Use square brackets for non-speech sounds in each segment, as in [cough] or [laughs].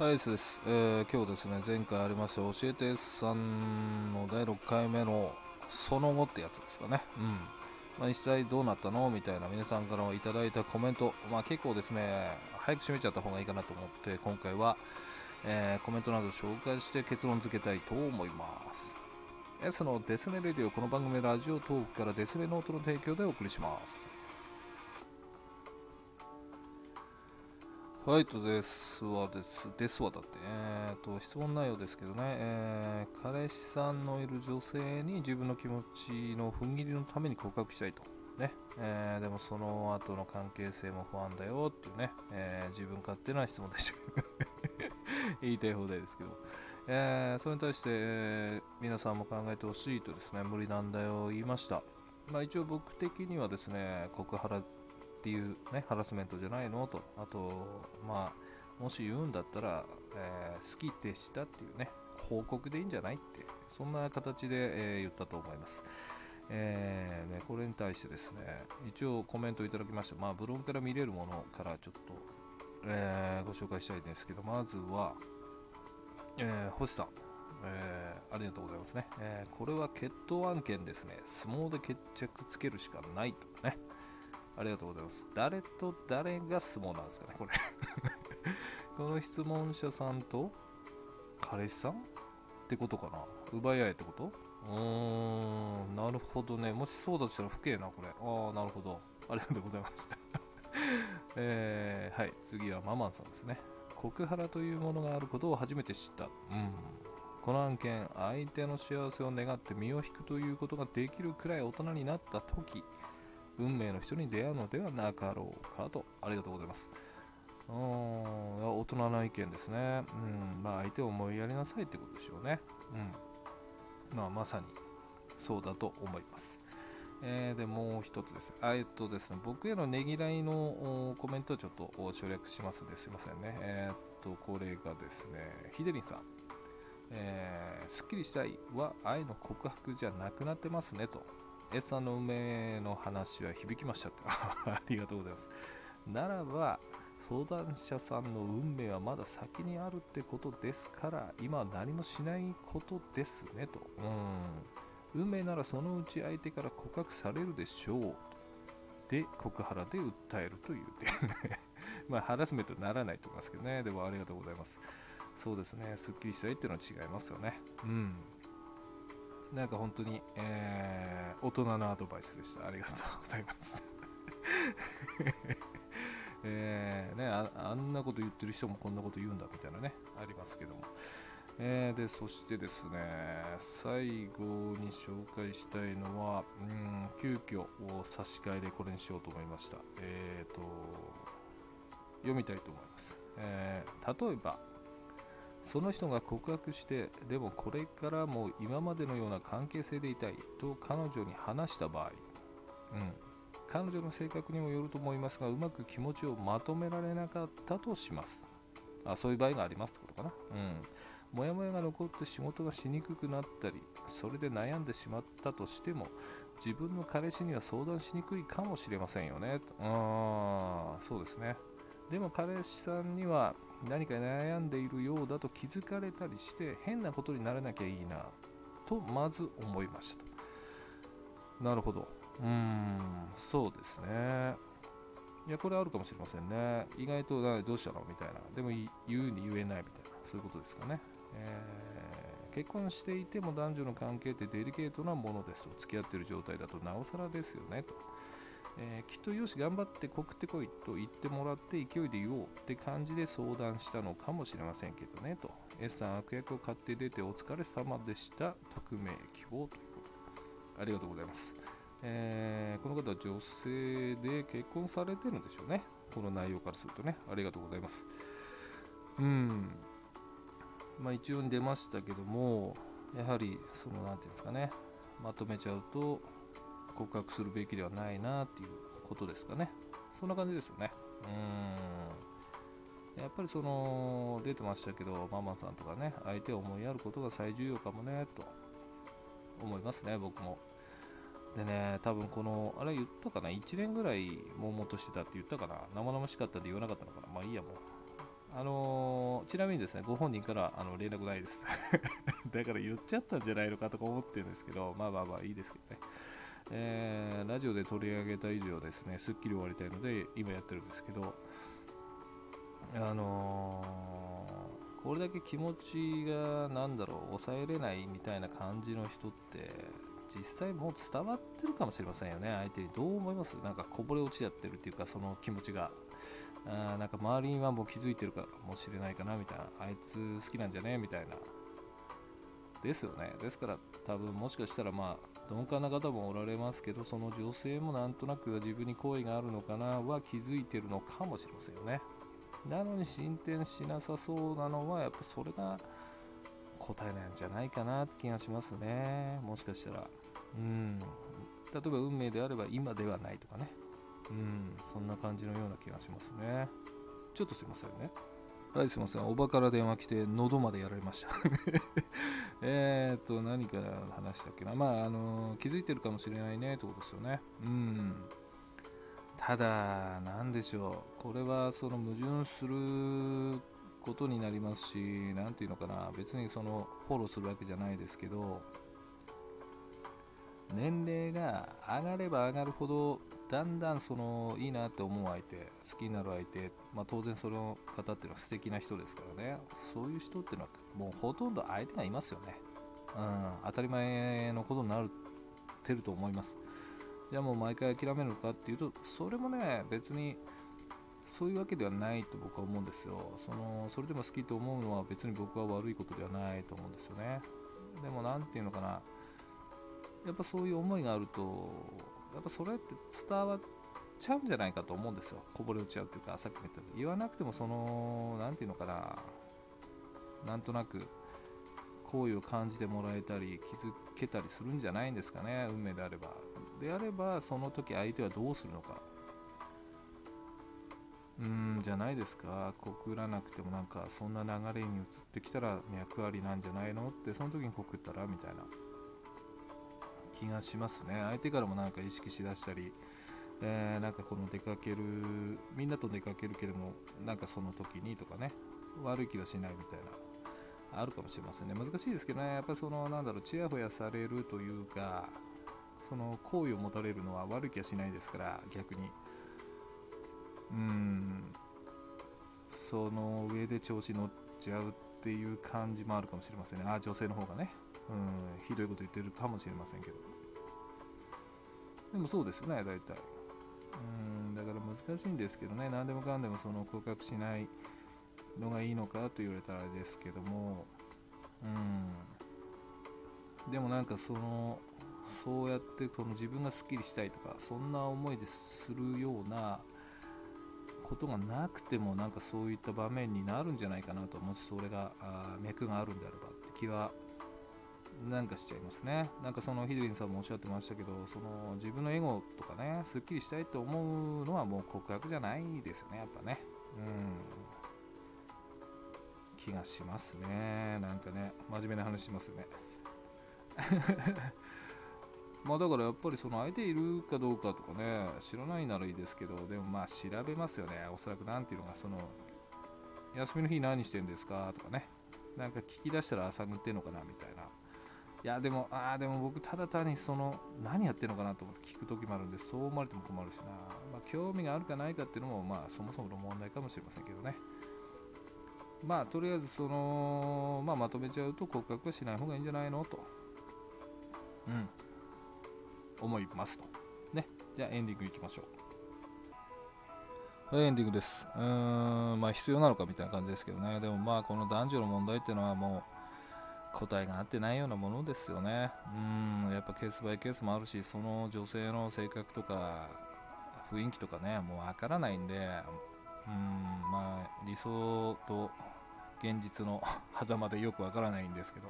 はい、です。えー今日ですね、前回ありました教えてさんの第6回目のその後ってやつですかね。うん。まあ、一体どうなったのみたいな皆さんからいただいたコメント、まあ結構ですね、早く締めちゃった方がいいかなと思って、今回は、えーコメントなど紹介して結論付けたいと思います。S のデスネレディオ、この番組ラジオトークからデスネノートの提供でお送りします。はいとですわです。ですわだって。えー、と、質問内容ですけどね、えー彼氏さんのいる女性に自分の気持ちの踏ん切りのために告白したいと。ね。えーでもその後の関係性も不安だよっていうね、え自分勝手な質問でした。[laughs] 言いたい放題ですけど。えそれに対して、え皆さんも考えてほしいとですね、無理なんだよ言いました。まあ一応僕的にはですね、告ハラっていうね、ハラスメントじゃないの？と、あと、まあ、もし言うんだったら、えー好きでしたっていうね、報告でいいんじゃないって、そんな形で、えー言ったと思います。えーね、これに対してですね、一応コメントいただきました。まあ、ブログから見れるものからちょっと、えーご紹介したいんですけど、まずは、え星さん、えーありがとうございますね、えーこれは決闘案件ですね。相撲で決着つけるしかないとね。ありがとうございます。誰と誰が相撲なんですかね、これ。[laughs] この質問者さんと彼氏さんってことかな奪い合いってこと？うーん、なるほどね。もしそうだとしたら不敬な、これ。ああ、なるほど。ありがとうございました。[laughs] えーはい、次はママンさんですね。告ハラというものがあることを初めて知った。うん。この案件、相手の幸せを願って身を引くということができるくらい大人になった時運命の人に出会うのではなかろうかと。ありがとうございます。うん、大人な意見ですね。うん、まあ相手を思いやりなさいってことでしょうね。うん。まあまさにそうだと思います。えーでもう一つです。あえっとですね、僕へのねぎらいのコメントをちょっと省略しますのですいませんね。えーっと、これがですね、ヒデリンさん。えーすっきりしたいは愛の告白じゃなくなってますねと。S さんの運命の話は響きましたか？[laughs] ありがとうございます。ならば、相談者さんの運命はまだ先にあるってことですから、今は何もしないことですねと。うん。運命ならそのうち相手から告白されるでしょう。で、告ハラで訴えるという点。[laughs] まあ、ハラスメントにならないと思いますけどね。でもありがとうございます。そうですね、すっきりしたいっていうのは違いますよね。うん。なんか本当に、えー大人のアドバイスでした。ありがとうございます。[laughs] えーねあ、あんなこと言ってる人もこんなこと言うんだみたいなね、ありますけども。えーで、そしてですね、最後に紹介したいのは、うん、急遽差し替えでこれにしようと思いました。えーと、読みたいと思います。えー例えば、その人が告白して、でもこれからも今までのような関係性でいたいと彼女に話した場合、うん、彼女の性格にもよると思いますが、うまく気持ちをまとめられなかったとします。あそういう場合がありますってことかな。うん。もやもやが残って仕事がしにくくなったり、それで悩んでしまったとしても、自分の彼氏には相談しにくいかもしれませんよね。あーそうですね。でも彼氏さんには何か悩んでいるようだと気づかれたりして変なことにならなきゃいいなとまず思いましたと。なるほど。うーん、そうですね。いや、これあるかもしれませんね。意外とどうしたのみたいな。でも言うに言えないみたいな。そういうことですかね。えー結婚していても男女の関係ってデリケートなものですと。付き合ってる状態だとなおさらですよねと。えーきっとよし頑張って告ってこいと言ってもらって勢いで言おうって感じで相談したのかもしれませんけどねと。S さん悪役を買って出てお疲れ様でした匿名希望ということありがとうございます、えーこの方は女性で結婚されてるんでしょうね。この内容からするとね。ありがとうございます。うん。まあ一応に出ましたけどもやはりその何ていうんですかね。まとめちゃうと告白するべきではないなっていうことですかね。そんな感じですよね。うん。やっぱりその、出てましたけど、ママさんとかね、相手を思いやることが最重要かもね、と思いますね、僕も。でね、多分この、あれ言ったかな、1年ぐらい悶々としてたって言ったかな、生々しかったんで言わなかったのかな、まあいいやもう。あのー、ちなみにですね、ご本人からあの連絡ないです。[laughs] だから言っちゃったんじゃないのかとか思ってるんですけど、まあまあまあいいですけどね。えー、ラジオで取り上げた以上ですね、すっきり終わりたいので、今やってるんですけど、あのー、これだけ気持ちが、なんだろう、抑えれないみたいな感じの人って、実際もう伝わってるかもしれませんよね、相手に。どう思います？なんかこぼれ落ちちゃってるっていうか、その気持ちが。あなんか周りにはもう気づいてるかもしれないかなみたいな、あいつ好きなんじゃね？みたいな。ですよね。ですから多分もしかしたらまあ鈍感な方もおられますけど、その女性もなんとなく自分に好意があるのかなは気づいてるのかもしれませんよね。なのに進展しなさそうなのはやっぱそれが答えなんじゃないかなって気がしますね。もしかしたら。うん。例えば運命であれば今ではないとかね。うん、そんな感じのような気がしますね。ちょっとすいませんね。はい、すいません。おばから電話来て、喉までやられました。[laughs] えっと、何から話したっけな。まあ、あの、気づいてるかもしれないねってことですよね。うん。ただ、なんでしょう。これは、その矛盾することになりますし、なんていうのかな。別にその、フォローするわけじゃないですけど、年齢が上がれば上がるほどだんだんそのいいなって思う相手好きになる相手、まあ、当然その方っていうのは素敵な人ですからね。そういう人っていうのはもうほとんど相手がいますよね、うん、当たり前のことになってると思います。じゃあもう毎回諦めるのかっていうとそれもね別にそういうわけではないと僕は思うんですよ。そのそれでも好きと思うのは別に僕は悪いことではないと思うんですよね。でも何て言うのかな。やっぱそういう思いがあるとやっぱそれって伝わっちゃうんじゃないかと思うんですよ。こぼれ落ちちゃうっていうかさっきも言った言わなくてもその何て言うのかな。なんとなく好意を感じてもらえたり気づけたりするんじゃないんですかね。運命であれば。であればその時相手はどうするのか。うんじゃないですか。告らなくてもなんかそんな流れに移ってきたら脈ありなんじゃないのってその時に告ったらみたいな。気がしますね。相手からもなんか意識しだしたり、えー、なんかこの出かけるみんなと出かけるけどもなんかその時にとかね悪い気はしないみたいなあるかもしれませんね。難しいですけどね。やっぱそのなんだろうちやほやされるというかその好意を持たれるのは悪い気はしないですから逆に。うん。その上で調子乗っちゃうっていう感じもあるかもしれませんね。あ女性の方がね。うんひどいこと言ってるかもしれませんけど。でもそうですよね大体。うんだから難しいんですけどね何でもかんでもその告白しないのがいいのかと言われたらあれですけども。うん。でもなんかそのそうやってその自分がすっきりしたいとかそんな思いでするようなことがなくてもなんかそういった場面になるんじゃないかなともしそれが脈があるんであればって気はなんかしちゃいますね。なんかそのヒデリンさんもおっしゃってましたけど、その自分のエゴとかね、すっきりしたいと思うのはもう告白じゃないですよね、やっぱね。うん。気がしますね。なんかね、真面目な話しますよね。[laughs] まあだからやっぱりその相手いるかどうかとかね、知らないならいいですけど、でもまあ調べますよね。おそらく何ていうのが、その、休みの日何してんですかとかね。なんか聞き出したら探ってんのかなみたいな。いやでもああでも僕ただ単にその何やってるのかなと思って聞く時もあるんでそう思われても困るしな、まあ、興味があるかないかっていうのもまあそもそもの問題かもしれませんけどね。まあとりあえずその、まあ、まとめちゃうと告白はしない方がいいんじゃないのと。うん。思いますと。ね。じゃあエンディングいきましょう。はいエンディングです。うーんまあ必要なのかみたいな感じですけどね。でもまあこの男女の問題っていうのはもう答えが合ってないようなものですよね。うん、やっぱケースバイケースもあるし、その女性の性格とか雰囲気とかね、もうわからないんで、うん、まあ理想と現実の [laughs] 狭間でよくわからないんですけど、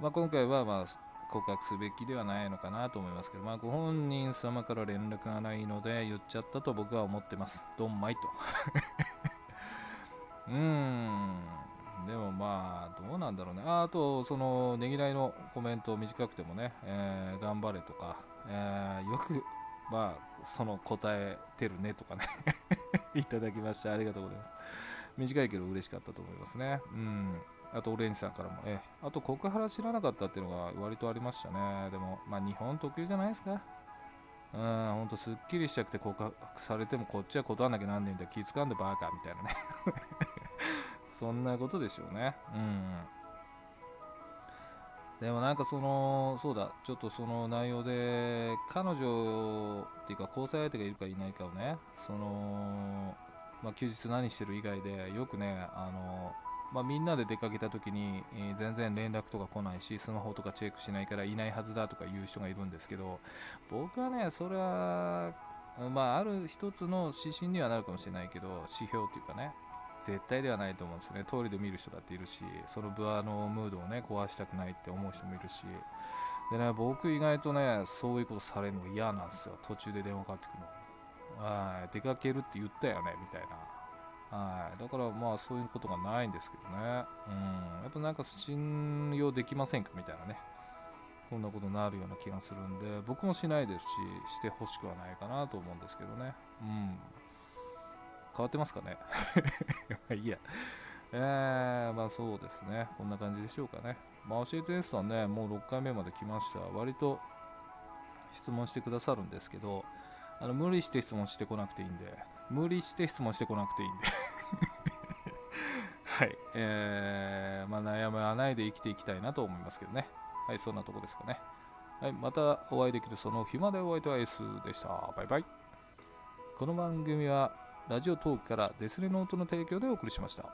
まあ、今回はまあ告白すべきではないのかなと思いますけど、まあ、ご本人様から連絡がないので言っちゃったと僕は思ってます。ドンマイと。[laughs] うーん。でもまあ、どうなんだろうね。あと、その、ねぎらいのコメント短くてもね、えー、頑張れとか、えー、よく、まあ、その答えてるねとかね [laughs] いただきましてありがとうございます。短いけど嬉しかったと思いますね。うん。あと、オレンジさんからも、えあと、告原知らなかったっていうのが割とありましたね。でも、まあ、日本特有じゃないですか。うん、ほんとすっきりしたくて告白されてもこっちは断らなきゃなんねえんだよ。気使うんでバカみたいなねそんなことでしょうね。うん。でもなんかその、そうだ、ちょっとその内容で、彼女っていうか交際相手がいるかいないかをね、その、まあ、休日何してる以外で、よくね、あの、まあ、みんなで出かけた時に、えー、全然連絡とか来ないし、スマホとかチェックしないからいないはずだとか言う人がいるんですけど、僕はね、それは、まあ、ある一つの指針にはなるかもしれないけど、指標っていうかね、絶対ではないと思うんですね。通りで見る人だっているし、その部アのムードをね、壊したくないって思う人もいるし、でね、僕意外とね、そういうことされるの嫌なんですよ。途中で電話かかってくるの。はい、出かけるって言ったよね、みたいな。はい、だからまあそういうことがないんですけどね。うん、やっぱなんか信用できませんかみたいなね。こんなことになるような気がするんで、僕もしないですし、してほしくはないかなと思うんですけどね。うん。変わってますかね？[laughs] まあいいや。えー、まあそうですね。こんな感じでしょうかね。まあ教えて S さんね、もう6回目まで来ました。割と質問してくださるんですけど、あの無理して質問してこなくていいんで、無理して質問してこなくていいんで [laughs] はい。えー、まあ悩まないで生きていきたいなと思いますけどね。はい、そんなとこですかね。はい、またお会いできるその暇でお会いとは S でした。バイバイ。この番組はラジオトークからデスレノートの提供でお送りしました。